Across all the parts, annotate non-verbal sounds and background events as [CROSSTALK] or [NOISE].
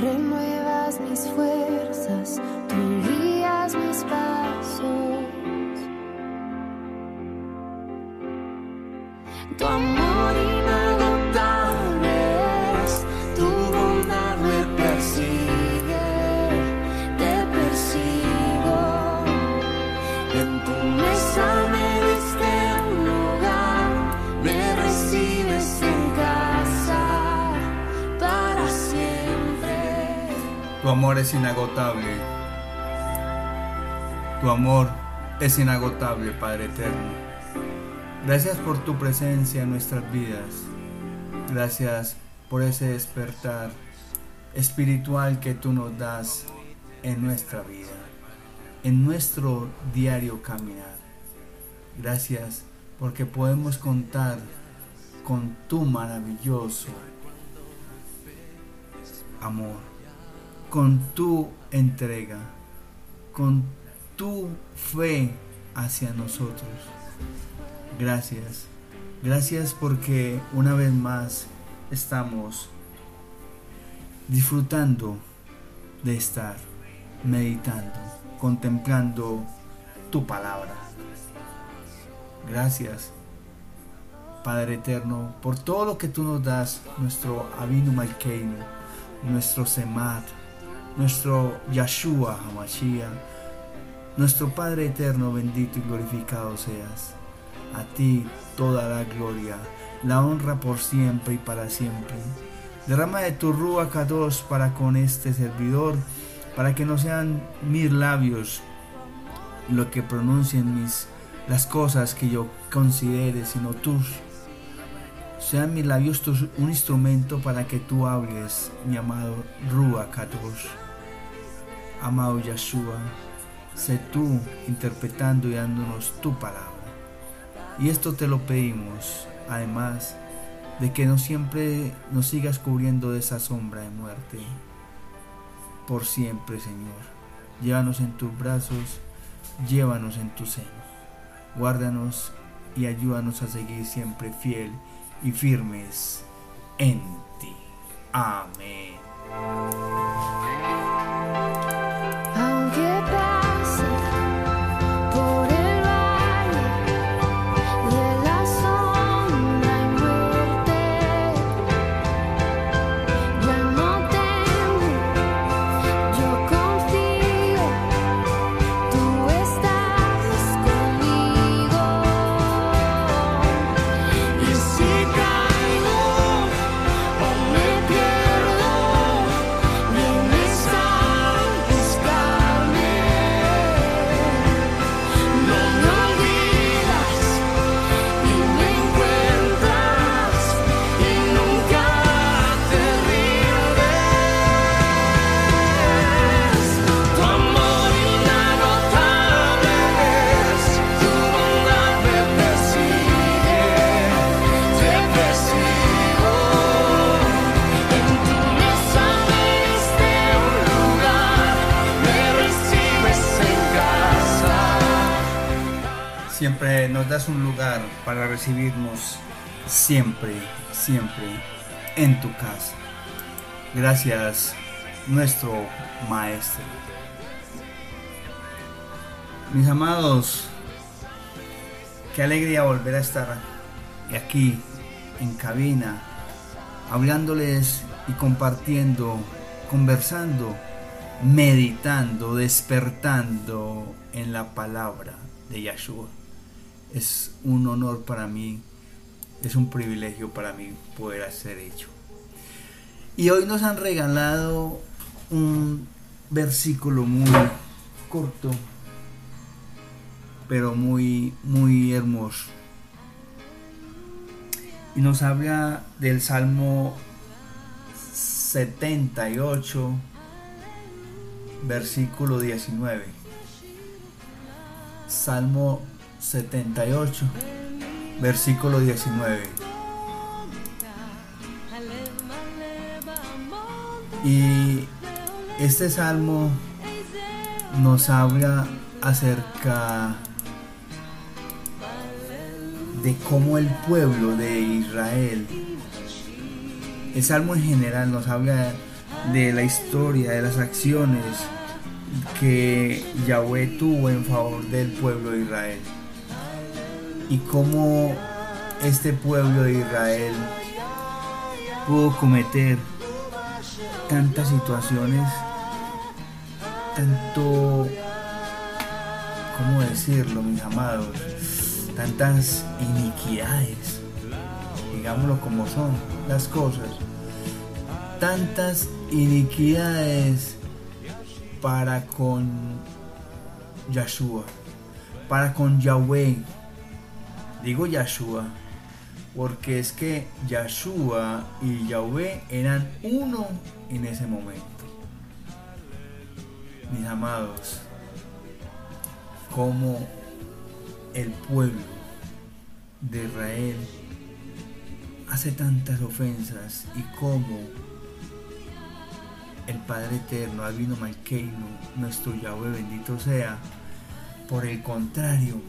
renuevas mis fuerzas, tú guías mis pasos. Tu amor es inagotable. Tu amor es inagotable, Padre Eterno. Gracias por tu presencia en nuestras vidas. Gracias por ese despertar espiritual que tú nos das en nuestra vida, en nuestro diario caminar. Gracias porque podemos contar con tu maravilloso amor, con tu entrega, con tu fe hacia nosotros. Gracias, gracias porque una vez más estamos disfrutando de estar meditando, contemplando tu palabra. Gracias, Padre Eterno, por todo lo que tú nos das, nuestro Avinu Malkeinu, nuestro Semat, nuestro Yahshua Hamashiach, nuestro Padre Eterno, bendito y glorificado seas. A ti toda la gloria, la honra por siempre y para siempre. Derrama de tu Rúa Kadosh para con este servidor, para que no sean mis labios lo que pronuncien mis las cosas que yo considere, sino tus. Sean mis labios un instrumento para que tú hables, mi amado Rúa Kadosh. Amado Yahshua, sé tú interpretando y dándonos tu palabra. Y esto te lo pedimos, además de que no siempre nos sigas cubriendo de esa sombra de muerte. Por siempre, Señor. Llévanos en tus brazos, llévanos en tu seno. Guárdanos y ayúdanos a seguir siempre fiel y firmes en ti. Amén. Siempre nos das un lugar para recibirnos siempre, siempre en tu casa. Gracias, nuestro Maestro. Mis amados, qué alegría volver a estar aquí en cabina, hablándoles y compartiendo, conversando, meditando, despertando en la palabra de Yahshua. Es un honor para mí, es un privilegio para mí poder hacer hecho. Y hoy nos han regalado un versículo muy corto, pero muy, muy hermoso. Y nos habla del Salmo 78, versículo 19. Salmo 78, versículo 19. Y este salmo nos habla acerca de cómo el pueblo de Israel, el salmo en general nos habla de la historia, de las acciones que Yahweh tuvo en favor del pueblo de Israel. Y cómo este pueblo de Israel pudo cometer tantas situaciones, tanto, ¿cómo decirlo, mis amados? Tantas iniquidades, digámoslo como son las cosas, tantas iniquidades para con Yahshua, para con Yahweh. Digo Yahshua, porque es que Yahshua y Yahweh eran uno en ese momento. Mis amados, como el pueblo de Israel hace tantas ofensas y como el Padre Eterno, Advino Malkeino, nuestro Yahweh bendito sea, por el contrario,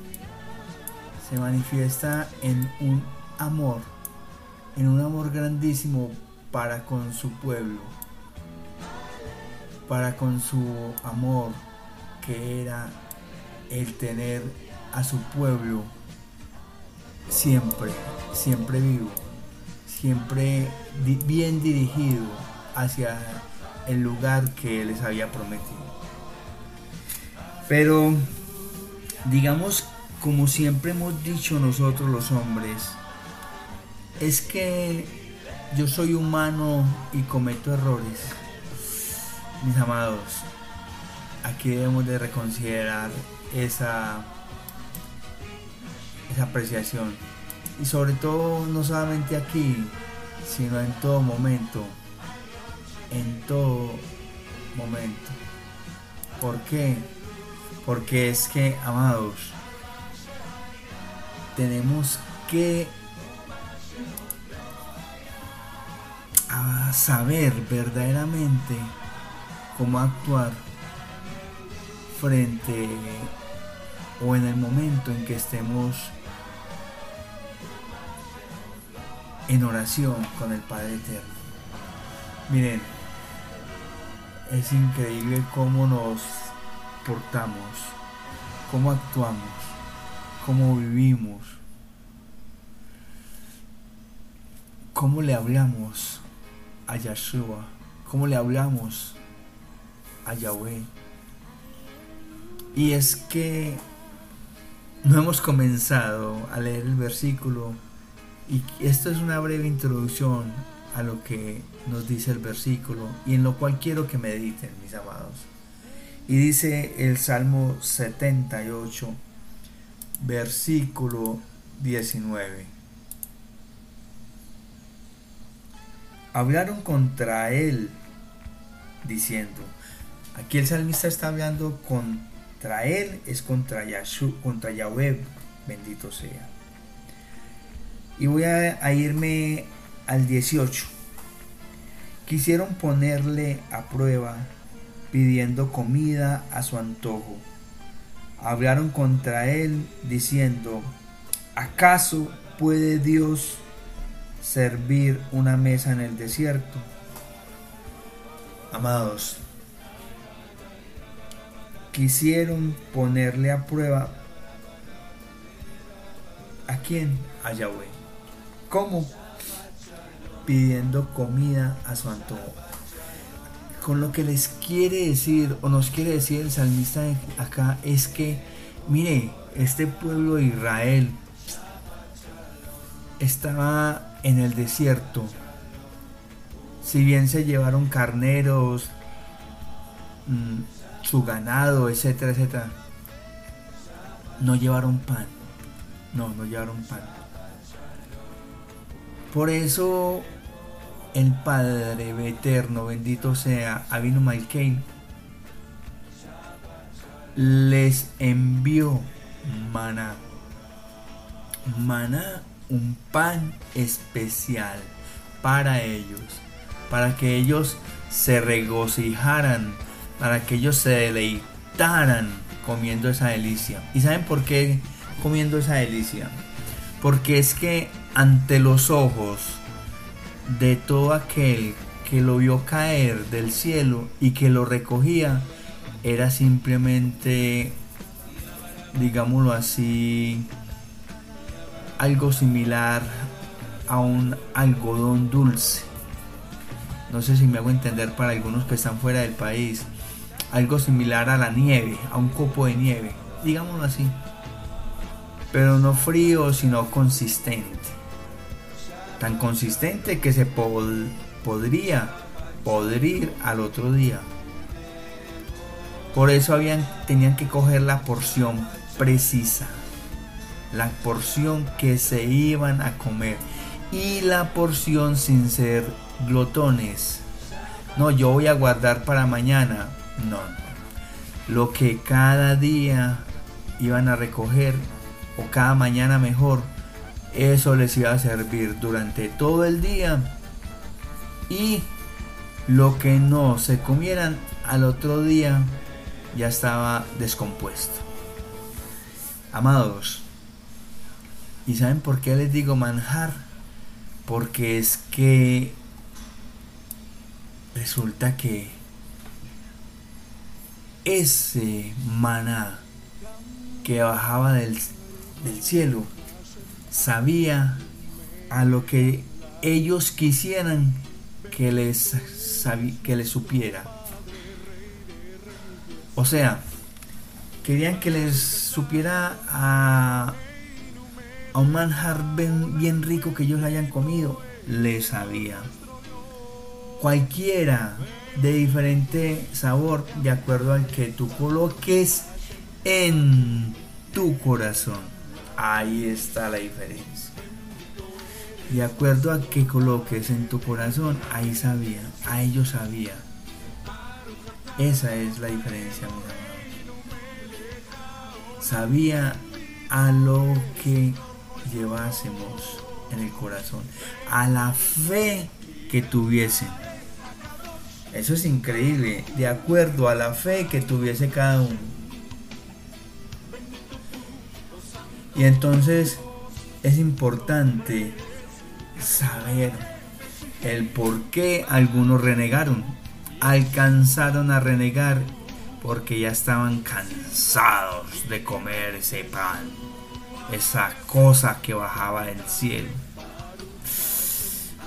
se manifiesta en un amor, en un amor grandísimo para con su pueblo, para con su amor que era el tener a su pueblo siempre, siempre vivo, siempre bien dirigido hacia el lugar que les había prometido. Pero, digamos, como siempre hemos dicho nosotros los hombres, es que yo soy humano y cometo errores. Mis amados, aquí debemos de reconsiderar esa, esa apreciación. Y sobre todo, no solamente aquí, sino en todo momento. En todo momento. ¿Por qué? Porque es que, amados, tenemos que saber verdaderamente cómo actuar frente o en el momento en que estemos en oración con el Padre Eterno. Miren, es increíble cómo nos portamos, cómo actuamos, cómo vivimos, cómo le hablamos a Yahshua, cómo le hablamos a Yahweh. Y es que no hemos comenzado a leer el versículo y esto es una breve introducción a lo que nos dice el versículo y en lo cual quiero que mediten, mis amados. Y dice el Salmo 78, versículo 19. hablaron contra él, diciendo, aquí el salmista está hablando contra él, es contra, Yahshua, contra Yahweh, bendito sea. Y voy a, a irme al 18. Quisieron ponerle a prueba pidiendo comida a su antojo. Hablaron contra él diciendo, ¿acaso puede Dios servir una mesa en el desierto. Amados, quisieron ponerle a prueba a quién? A Yahweh. ¿Cómo? Pidiendo comida a su antojo. Con lo que les quiere decir o nos quiere decir el salmista acá es que, mire, este pueblo de Israel estaba en el desierto. Si bien se llevaron carneros, mm, su ganado, etcétera, etcétera, no llevaron pan. No, no llevaron pan. Por eso el Padre eterno, bendito sea, Abino Malkein, les envió maná. Maná un pan especial para ellos, para que ellos se regocijaran, para que ellos se deleitaran comiendo esa delicia. ¿Y saben por qué comiendo esa delicia? Porque es que ante los ojos de todo aquel que lo vio caer del cielo y que lo recogía era simplemente, digámoslo así, algo similar a un algodón dulce. No sé si me hago entender para algunos que están fuera del país. Algo similar a la nieve, a un copo de nieve, digámoslo así. Pero no frío, sino consistente. Tan consistente que se podría podrir al otro día. Por eso habían, tenían que coger la porción precisa la porción que se iban a comer y la porción sin ser glotones. No, yo voy a guardar para mañana. No, Lo que cada día iban a recoger o cada mañana mejor, eso les iba a servir durante todo el día. Y lo que no se comieran al otro día ya estaba descompuesto. Amados, ¿Y saben por qué les digo manjar? Porque es que resulta que ese maná que bajaba del, cielo sabía a lo que ellos quisieran que les, que les supiera. O sea, querían que les supiera a a un manjar bien, rico que ellos hayan comido, les sabía. Cualquiera de diferente sabor, de acuerdo al que tú coloques en tu corazón. Ahí está la diferencia. De acuerdo a que coloques en tu corazón, ahí sabía, a ellos sabía. Esa es la diferencia, mis amados. Sabía a lo que llevásemos en el corazón, a la fe que tuviesen. Eso es increíble, de acuerdo a la fe que tuviese cada uno. Y entonces es importante saber el por qué algunos renegaron, alcanzaron a renegar porque ya estaban cansados de comer ese pan esa cosa que bajaba del cielo.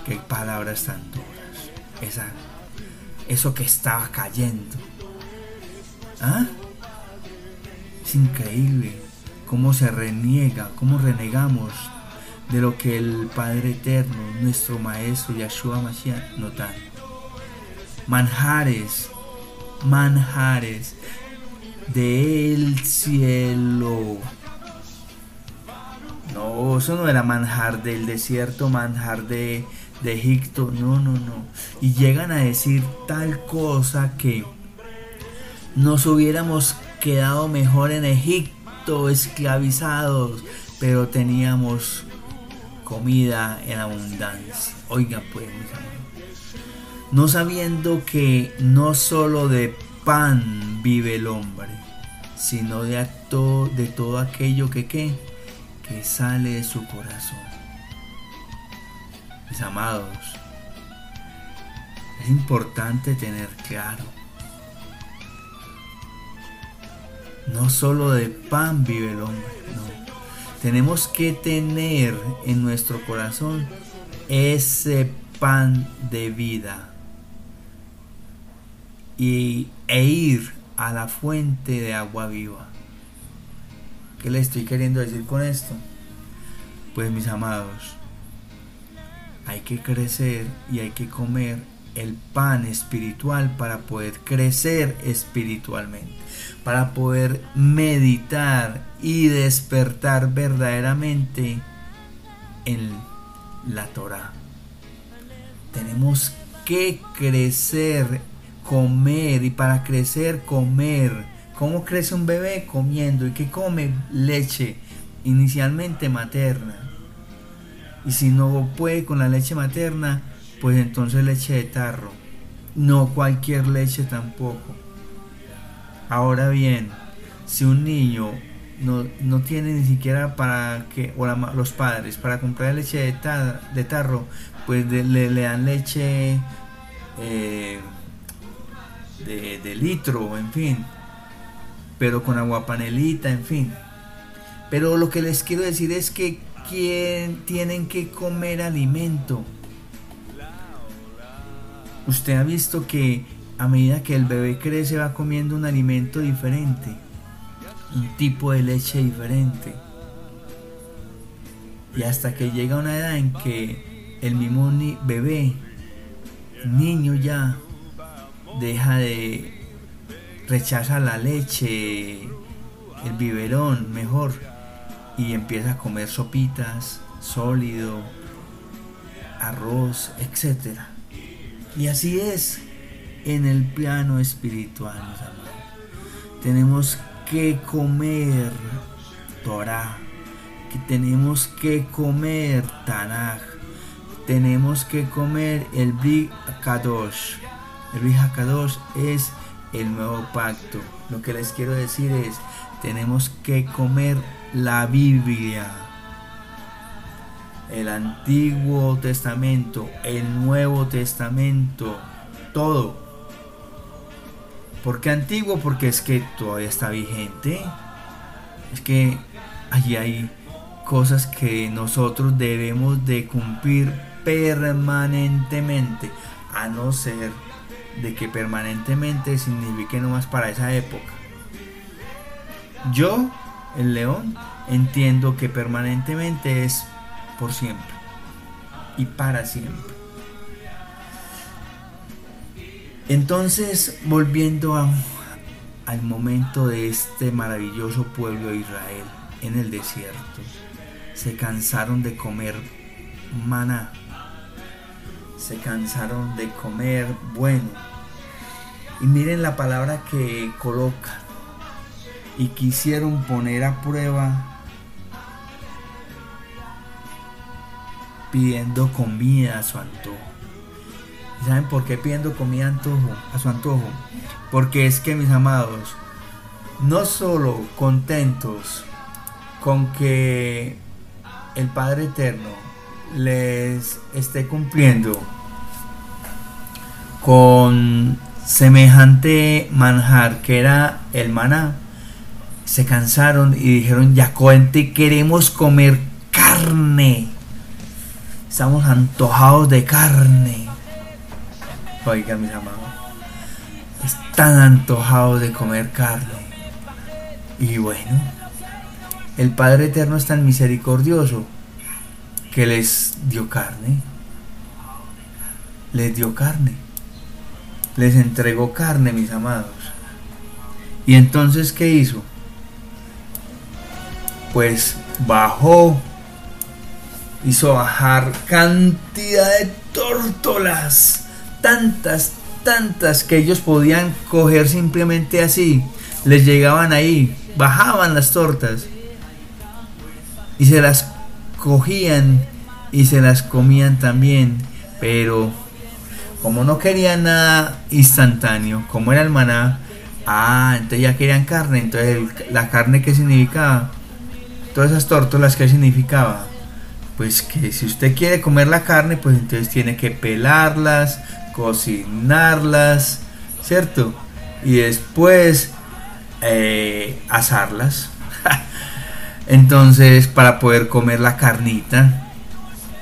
Qué palabras tan duras. Esa, eso que estaba cayendo. ¿Ah? Es increíble cómo se reniega, cómo renegamos de lo que el Padre Eterno, nuestro Maestro Yahshua Mashiach, nos da. Manjares, manjares del cielo no, eso no era manjar del desierto, manjar de, de Egipto, no, no, no. Y llegan a decir tal cosa que nos hubiéramos quedado mejor en Egipto, esclavizados, pero teníamos comida en abundancia. Oiga pues, mis no sabiendo que no solo de pan vive el hombre, sino de, de todo aquello que que sale de su corazón. Mis amados, es importante tener claro, no solo de pan vive el hombre. Tenemos que tener en nuestro corazón ese pan de vida y, e ir a la fuente de agua viva. ¿Qué le estoy queriendo decir con esto? Pues mis amados, hay que crecer y hay que comer el pan espiritual para poder crecer espiritualmente, para poder meditar y despertar verdaderamente en la Torah. Tenemos que crecer, comer y para crecer comer ¿Cómo crece un bebé? Comiendo. ¿Y qué come? Leche, inicialmente materna. Y si no puede con la leche materna, pues entonces leche de tarro. No cualquier leche tampoco. Ahora bien, si un niño no, tiene ni siquiera para que, o los padres, para comprar leche de, tarro, pues le, dan leche eh, de, litro, en fin, pero con agua panelita, en fin. Pero lo que les quiero decir es que quien tienen que comer alimento. Usted ha visto que a medida que el bebé crece va comiendo un alimento diferente, un tipo de leche diferente. Y hasta que llega una edad en que el mismo bebé, niño ya, deja de rechazar la leche, el biberón mejor, y empieza a comer sopitas, sólido, arroz, etc. Y así es en el plano espiritual, mis amados. Tenemos que comer Torah, que tenemos que comer Tanaj, tenemos que comer el Bri Kadosh. El Bri Kadosh es el nuevo pacto. Lo que les quiero decir es, tenemos que comer la Biblia. El Antiguo Testamento, el Nuevo Testamento, todo. ¿Por qué antiguo? Porque es que todavía está vigente. Es que allí hay cosas que nosotros debemos de cumplir permanentemente, a no ser de que permanentemente signifique nomás para esa época. Yo, el león, entiendo que permanentemente es por siempre y para siempre. Entonces, volviendo al momento de este maravilloso pueblo de Israel en el desierto, se cansaron de comer maná, se cansaron de comer bueno. Y miren la palabra que coloca. Y quisieron poner a prueba pidiendo comida a su antojo. ¿Y ¿Saben por qué pidiendo comida a, su antojo? Porque es que mis amados, no solo contentos con que el Padre Eterno les esté cumpliendo con semejante manjar que era el maná, se cansaron y dijeron, ya coente, queremos comer carne. Estamos antojados de carne. Oigan, mis amados, están antojados de comer carne. Y bueno, el Padre Eterno es tan misericordioso que les dio carne. Les dio carne. Les entregó carne, mis amados. Y entonces, ¿qué hizo? Pues bajó, hizo bajar cantidad de tórtolas, tantas, tantas que ellos podían coger simplemente así. Les llegaban ahí, bajaban las tortas y se las cogían y se las comían también, pero como no querían nada instantáneo, como era el maná, ah, entonces ya querían carne, entonces el- la carne que significaba, todas esas tórtolas que significaba, pues que si usted quiere comer la carne, pues entonces tiene que pelarlas, cocinarlas, ¿cierto? Y después eh, asarlas. [LAUGHS] Entonces, para poder comer la carnita,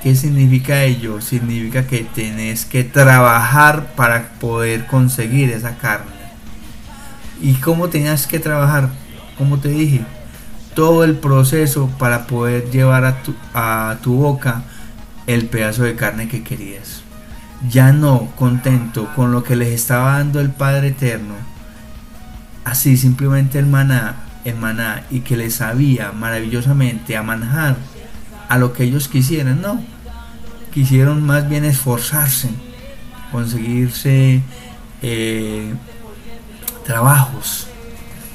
¿qué significa ello? Significa que tenés que trabajar para poder conseguir esa carne. ¿Y cómo tenías que trabajar? Como te dije, todo el proceso para poder llevar a tu, a tu boca el pedazo de carne que querías. Ya no contento con lo que les estaba dando el Padre Eterno, así simplemente el maná, el maná y que les sabía maravillosamente a manjar a lo que ellos quisieran, no. Quisieron más bien esforzarse, conseguirse eh, trabajos,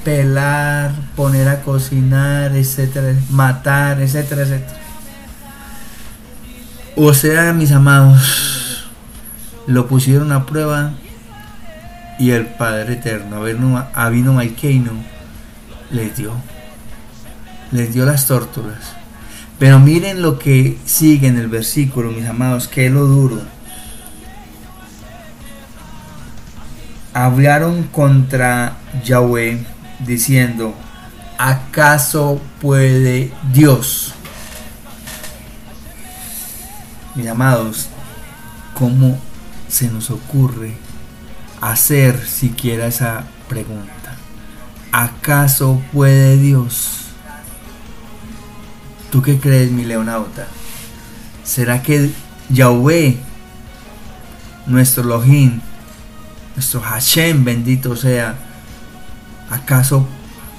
pelar, poner a cocinar, etcétera, matar, etcétera, etcétera. O sea, mis amados, lo pusieron a prueba y el Padre Eterno, Avino Malkeino, les dio. Les dio las tórtolas. Pero miren lo que sigue en el versículo, mis amados, que es lo duro. hablaron contra Yahweh diciendo, ¿acaso puede Dios? Mis amados, ¿cómo se nos ocurre hacer siquiera esa pregunta? ¿Acaso puede Dios? ¿Tú qué crees, mi leonauta? ¿Será que Yahweh, nuestro Elohim, nuestro Hashem, bendito sea, acaso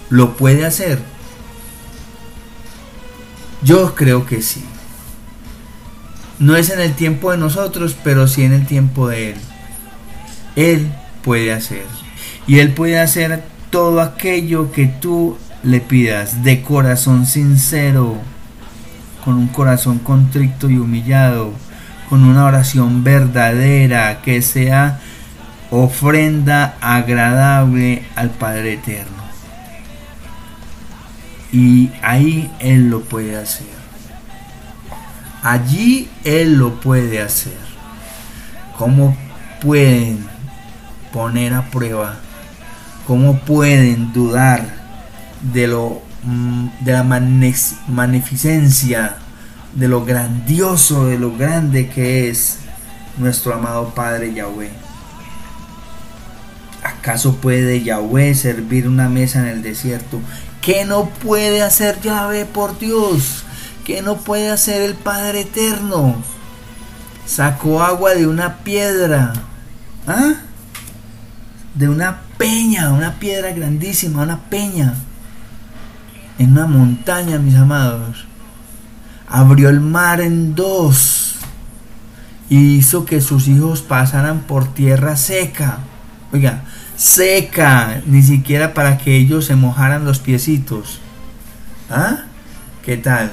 lo puede hacer? Yo creo que sí. No es en el tiempo de nosotros, pero sí en el tiempo de Él. Él puede hacer. Y Él puede hacer todo aquello que tú le pidas de corazón sincero, con un corazón contrito y humillado, con una oración verdadera que sea ofrenda agradable al Padre Eterno. Y ahí Él lo puede hacer. Allí Él lo puede hacer. ¿Cómo pueden poner a prueba? ¿Cómo pueden dudar de lo mm, de la magnificencia, de lo grandioso, de lo grande que es nuestro amado Padre Yahweh? ¿Acaso puede Yahweh servir una mesa en el desierto? ¿Qué no puede hacer Yahweh por Dios? ¿Qué no puede hacer el Padre Eterno? Sacó agua de una piedra. ¿Ah? De una peña, una piedra grandísima, una peña. En una montaña, mis amados. Abrió el mar en dos. Y hizo que sus hijos pasaran por tierra seca. Oiga, seca. Ni siquiera para que ellos se mojaran los piecitos. ¿Ah? ¿Qué tal?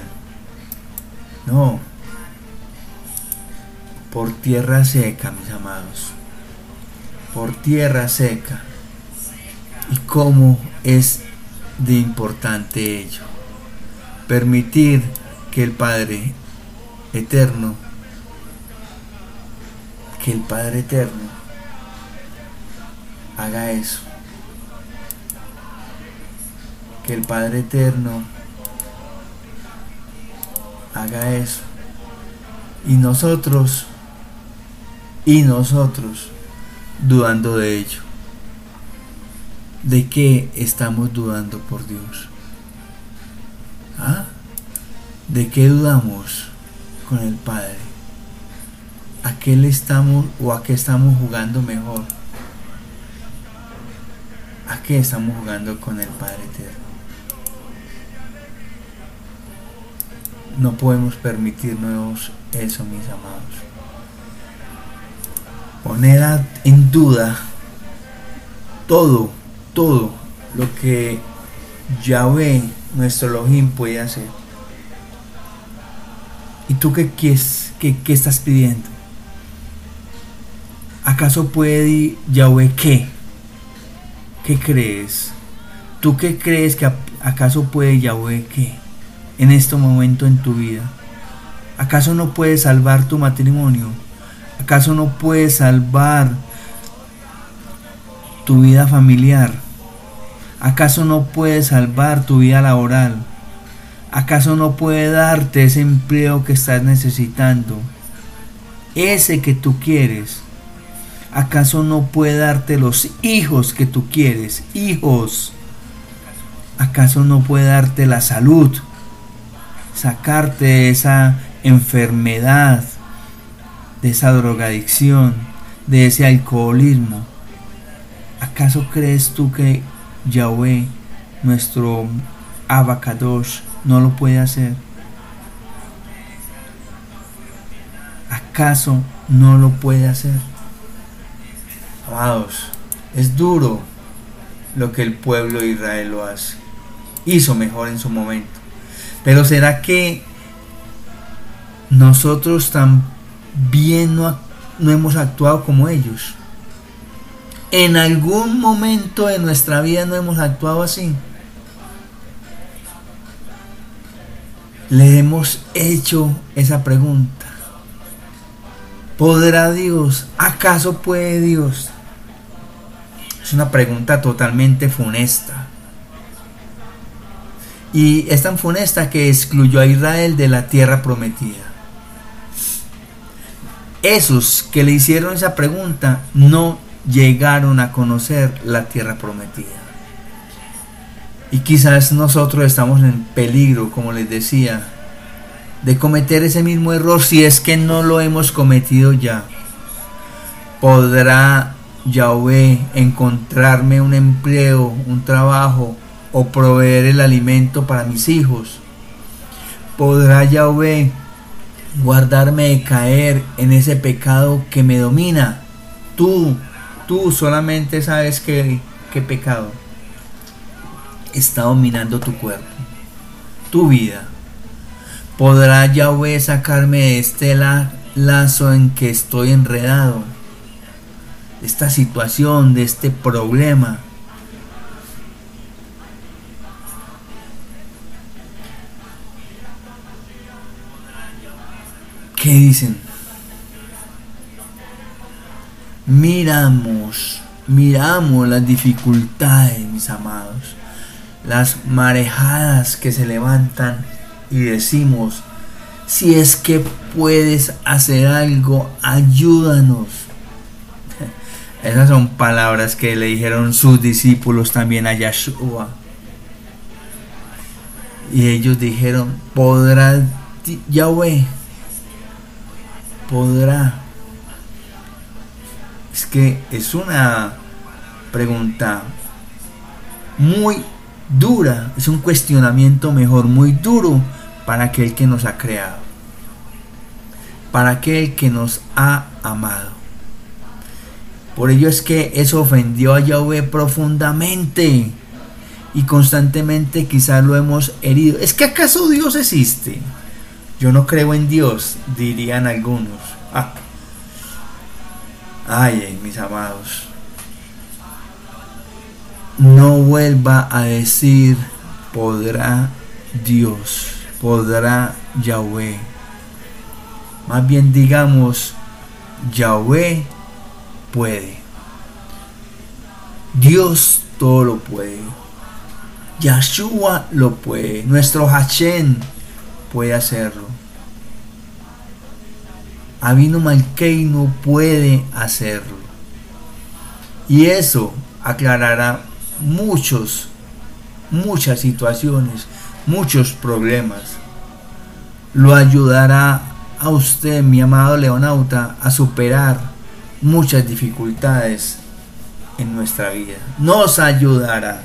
No. Por tierra seca, mis amados. Por tierra seca. ¿Y cómo es de importante ello? Permitir que el Padre Eterno, que el Padre Eterno haga eso. Que el Padre Eterno haga eso. Y nosotros, y nosotros, dudando de ello. ¿De qué estamos dudando por Dios? ¿Ah? ¿De qué dudamos con el Padre? ¿A qué le estamos o a qué estamos jugando mejor? ¿A qué estamos jugando con el Padre Eterno? No podemos permitirnos eso, mis amados. Poner en duda todo, todo lo que Yahweh, nuestro Elohim, puede hacer. ¿Y tú qué, qué, qué estás pidiendo? ¿Acaso puede Yahweh qué? ¿Qué crees? ¿Tú qué crees que acaso puede Yahweh qué? en este momento en tu vida? ¿Acaso no puedes salvar tu matrimonio? ¿Acaso no puedes salvar tu vida familiar? ¿Acaso no puedes salvar tu vida laboral? ¿Acaso no puede darte ese empleo que estás necesitando? Ese que tú quieres. ¿Acaso no puede darte los hijos que tú quieres? Hijos. ¿Acaso no puede darte la salud? sacarte de esa enfermedad, de esa drogadicción, de ese alcoholismo. ¿Acaso crees tú que Yahweh, nuestro Abacadosh, no lo puede hacer? ¿Acaso no lo puede hacer? Amados, es duro lo que el pueblo de Israel lo hace. Hizo mejor en su momento pero ¿será que nosotros también no, no hemos actuado como ellos? ¿En algún momento de nuestra vida no hemos actuado así? Le hemos hecho esa pregunta. ¿Podrá Dios? ¿Acaso puede Dios? Una pregunta totalmente funesta. Y es tan funesta que excluyó a Israel de la tierra prometida. Esos que le hicieron esa pregunta no llegaron a conocer la tierra prometida. Y quizás nosotros estamos en peligro, como les decía, de cometer ese mismo error si es que no lo hemos cometido ya. ¿Podrá Yahweh encontrarme un empleo, un trabajo o proveer el alimento para mis hijos? ¿Podrá Yahweh guardarme de caer en ese pecado que me domina? Tú, tú solamente sabes qué, qué pecado está dominando tu cuerpo, tu vida. ¿Podrá Yahweh sacarme de este lazo en que estoy enredado? De esta situación, de este problema. ¿Qué dicen? Miramos, miramos las dificultades, mis amados, las marejadas que se levantan y decimos, si es que puedes hacer algo, ayúdanos. Esas son palabras que le dijeron sus discípulos también a Yahshua. Y ellos dijeron, podrá Yahweh, podrá. Es que es una pregunta muy dura, es un cuestionamiento mejor, muy duro para aquel que nos ha creado, para aquel que nos ha amado. Por ello es que eso ofendió a Yahweh profundamente y constantemente quizás lo hemos herido. ¿Es que acaso Dios existe? Yo no creo en Dios, dirían algunos. Ah. Ay, mis amados. No vuelva a decir podrá Dios podrá Yahweh. Más bien digamos, Yahweh puede. Dios todo lo puede. Yahshua lo puede. Nuestro Hashem puede hacerlo. Abino Malkeino puede hacerlo. Y eso aclarará muchos, muchas situaciones muchos problemas. Lo ayudará a usted, mi amado leonauta, a superar muchas dificultades en nuestra vida. Nos ayudará.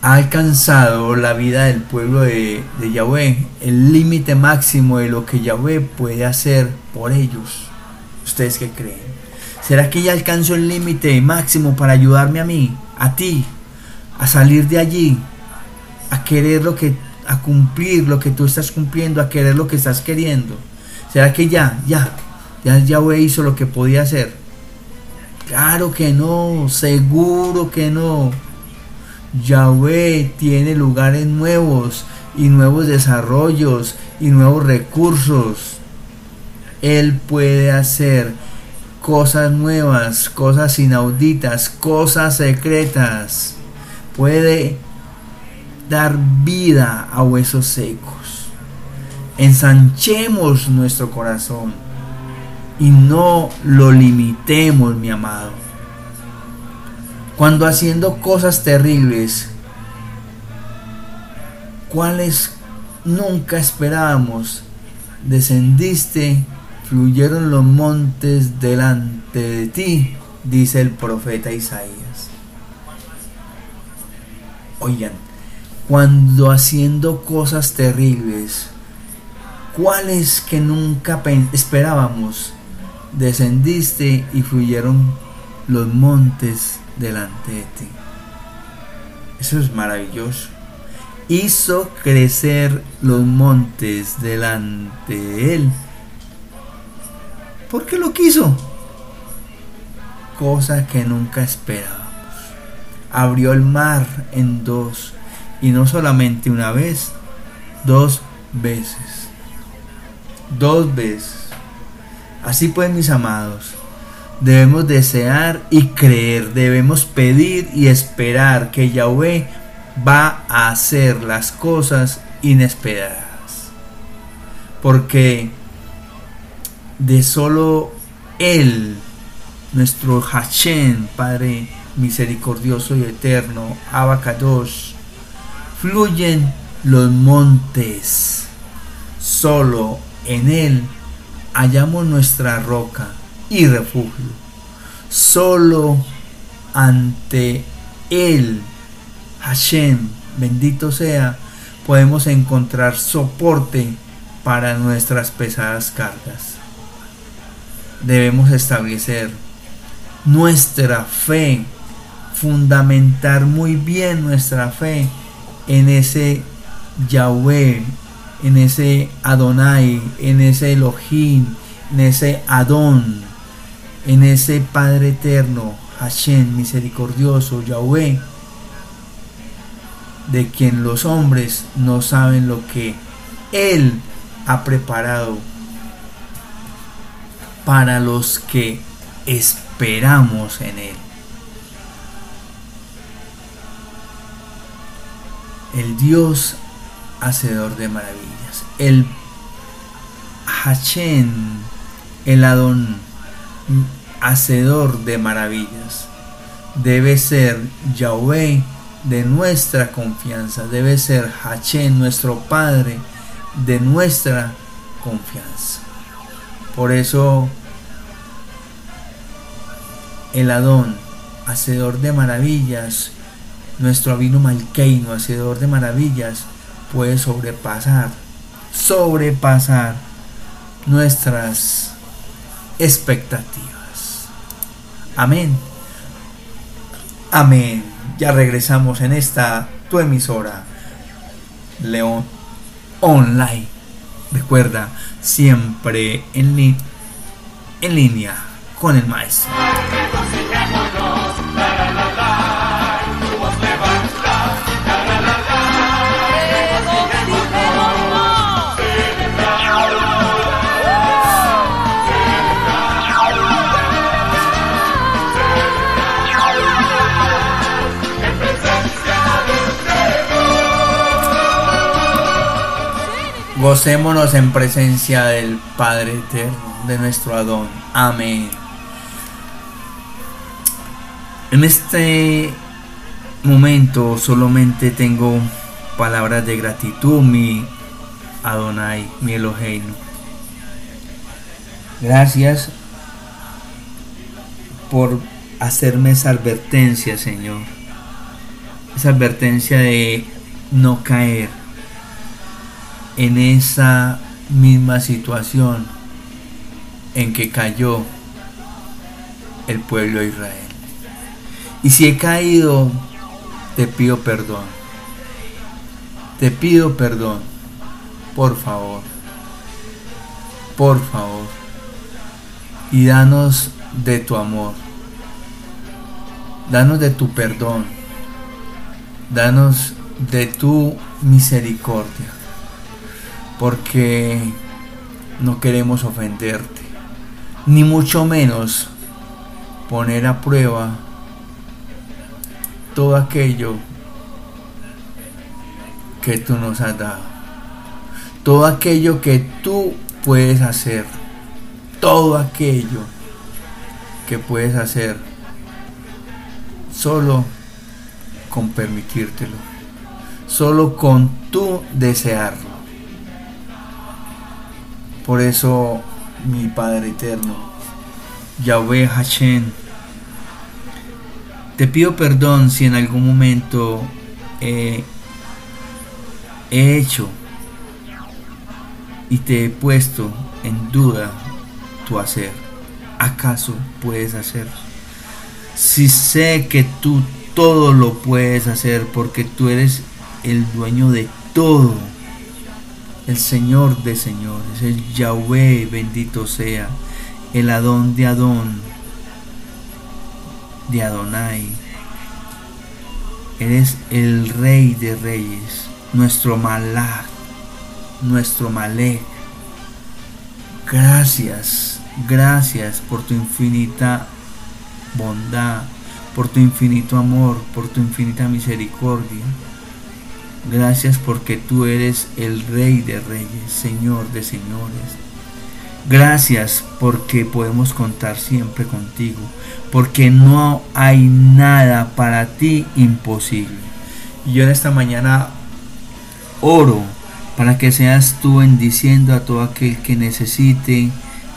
Ha alcanzado la vida del pueblo de, de Yahweh el límite máximo de lo que Yahweh puede hacer por ellos. ¿Ustedes qué creen? ¿Será que ya alcanzó el límite máximo para ayudarme a mí, a ti, a salir de allí, a querer lo que, a cumplir lo que tú estás cumpliendo, a querer lo que estás queriendo. ¿Será que ya, ya, ya Yahweh hizo lo que podía hacer? Claro que no, seguro que no. Yahweh tiene lugares nuevos y nuevos desarrollos y nuevos recursos. Él puede hacer cosas nuevas, cosas inauditas, cosas secretas puede dar vida a huesos secos. Ensanchemos nuestro corazón y no lo limitemos, mi amado. Cuando haciendo cosas terribles, cuales nunca esperábamos, descendiste, fluyeron los montes delante de ti, dice el profeta Isaías. Oigan, cuando haciendo cosas terribles, cuáles que nunca esperábamos, descendiste y fluyeron los montes delante de ti. Eso es maravilloso. Hizo crecer los montes delante de él. ¿Por qué lo quiso? Cosa que nunca esperaba abrió el mar en dos, y no solamente una vez, dos veces. Dos veces. Así pues, mis amados, Debemos desear y creer, debemos pedir y esperar que Yahweh va a hacer las cosas inesperadas. Porque de solo Él, nuestro Hashem, Padre misericordioso y eterno, Abacadosh, fluyen los montes. Solo en Él hallamos nuestra roca y refugio. Solo ante Él, Hashem, bendito sea, podemos encontrar soporte para nuestras pesadas cargas. Debemos establecer nuestra fe, fundamentar muy bien nuestra fe en ese Yahweh, en ese Adonai, en ese Elohim, en ese Adón, en ese Padre eterno, Hashem, misericordioso, Yahweh, de quien los hombres no saben lo que Él ha preparado para los que esperamos en Él. El Dios hacedor de maravillas. El Hashem, el Adón, hacedor de maravillas. Debe ser Yahweh de nuestra confianza. Debe ser Hashem, nuestro Padre, de nuestra confianza. Por eso el Adón, hacedor de maravillas, nuestro Abino Malkeino, hacedor de maravillas, puede sobrepasar, sobrepasar nuestras expectativas. Amén. Amén. Ya regresamos en esta tu emisora, León Online. Recuerda, siempre en, en línea con el maestro. Gocémonos en presencia del Padre Eterno, de nuestro Adón. Amén. En este momento solamente tengo palabras de gratitud, mi Adonai, mi Elohim. Gracias por hacerme esa advertencia, Señor. Esa advertencia de no caer en esa misma situación en que cayó el pueblo de Israel. Y si he caído, te pido perdón. Te pido perdón. Por favor. Por favor. Y danos de tu amor. Danos de tu perdón. Danos de tu misericordia porque no queremos ofenderte, ni mucho menos poner a prueba todo aquello que tú nos has dado, todo aquello que tú puedes hacer, todo aquello que puedes hacer solo con permitírtelo, solo con tú desearlo. Por eso, mi Padre Eterno, Yahweh Hashem, te pido perdón si en algún momento he hecho y te he puesto en duda tu hacer. ¿Acaso puedes hacer? Si sé que tú todo lo puedes hacer porque tú eres el dueño de todo el Señor de señores, el Yahweh bendito sea, el Adón de Adón, de Adonai. Eres el Rey de Reyes, nuestro Malach, nuestro Malek. Gracias, gracias por tu infinita bondad, por tu infinito amor, por tu infinita misericordia. Gracias porque tú eres el Rey de Reyes, Señor de Señores. Gracias porque podemos contar siempre contigo, porque no hay nada para ti imposible. Y yo en esta mañana oro para que seas tú bendiciendo a todo aquel que necesite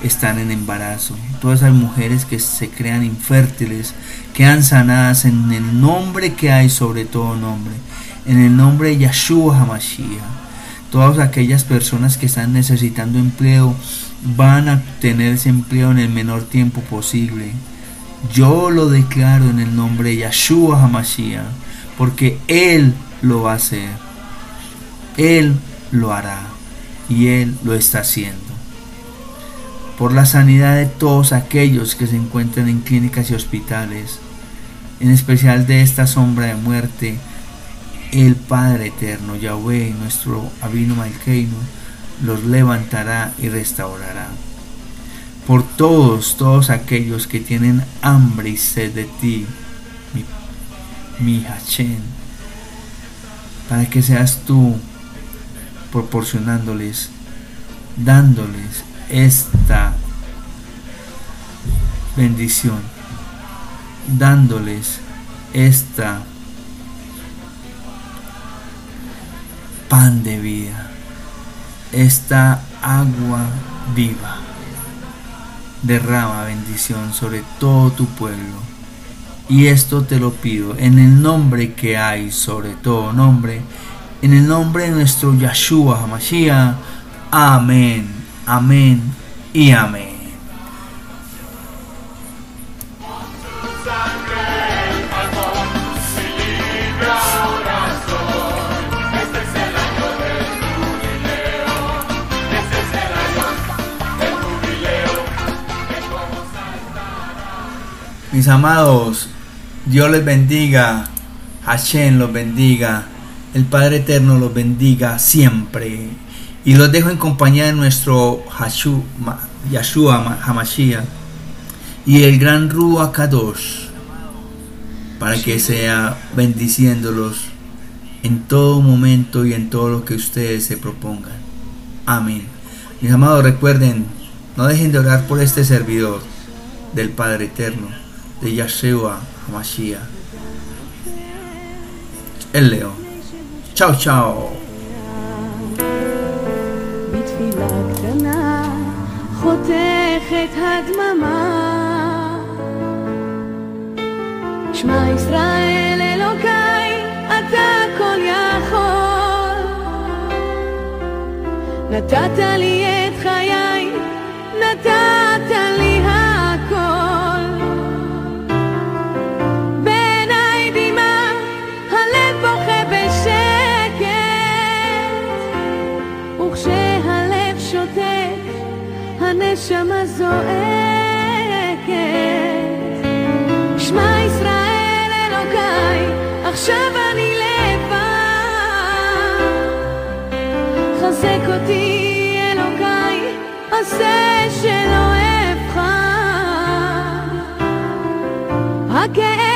estar en embarazo. Todas esas mujeres que se crean infértiles, quedan sanadas en el nombre que hay sobre todo nombre, en el nombre de Yahshua HaMashiach. Todas aquellas personas que están necesitando empleo, van a tener ese empleo en el menor tiempo posible. Yo lo declaro en el nombre de Yahshua HaMashiach, porque Él lo va a hacer. Él lo hará y Él lo está haciendo. Por la sanidad de todos aquellos que se encuentran en clínicas y hospitales, en especial de esta sombra de muerte, el Padre Eterno, Yahweh, nuestro Abino Malkeinu, los levantará y restaurará. Por todos, todos aquellos que tienen hambre y sed de ti, mi, mi para que seas tú proporcionándoles, dándoles esta bendición, dándoles esta pan de vida esta agua viva. Derrama bendición sobre todo tu pueblo. Y esto te lo pido en el nombre que hay sobre todo nombre, en el nombre de nuestro Yahshua HaMashiach. Amén, amén y amén. Mis amados, Dios les bendiga, Hashem los bendiga, el Padre Eterno los bendiga siempre. Y los dejo en compañía de nuestro Yahshua Hamashiach y el gran Ruach para que sea bendiciéndolos en todo momento y en todo lo que ustedes se propongan. Amén. Mis amados, recuerden, no dejen de orar por este servidor del Padre Eterno de Yahshua Hamashiach. El león. Chao, chao. שמע ישראל אלוקיי אתה כל יכול נתת לי זועקת. שמע ישראל אלוקיי, עכשיו אני לבד. חזק אותי אלוקיי, עשה שלא אבחר. הכאב